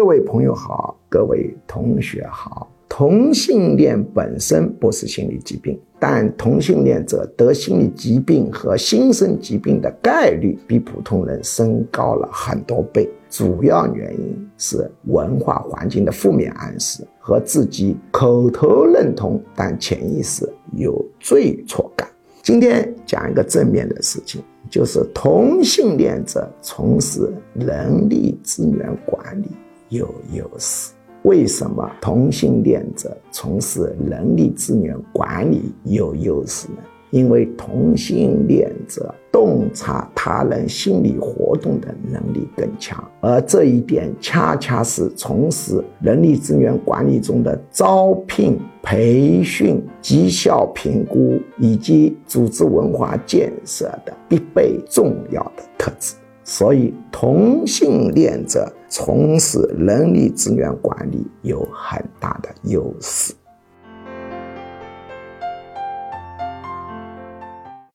各位朋友好，各位同学好。同性恋本身不是心理疾病，但同性恋者得心理疾病和心身疾病的概率比普通人升高了很多倍。主要原因是文化环境的负面暗示和自己口头认同，但潜意识有罪错感。今天讲一个正面的事情，就是同性恋者从事人力资源管理有优势。为什么同性恋者从事人力资源管理有优势呢？因为同性恋者洞察他人心理活动的能力更强，而这一点恰恰是从事人力资源管理中的招聘、培训、绩效评估以及组织文化建设的必备重要的特质。所以，同性恋者从事人力资源管理有很大的优势。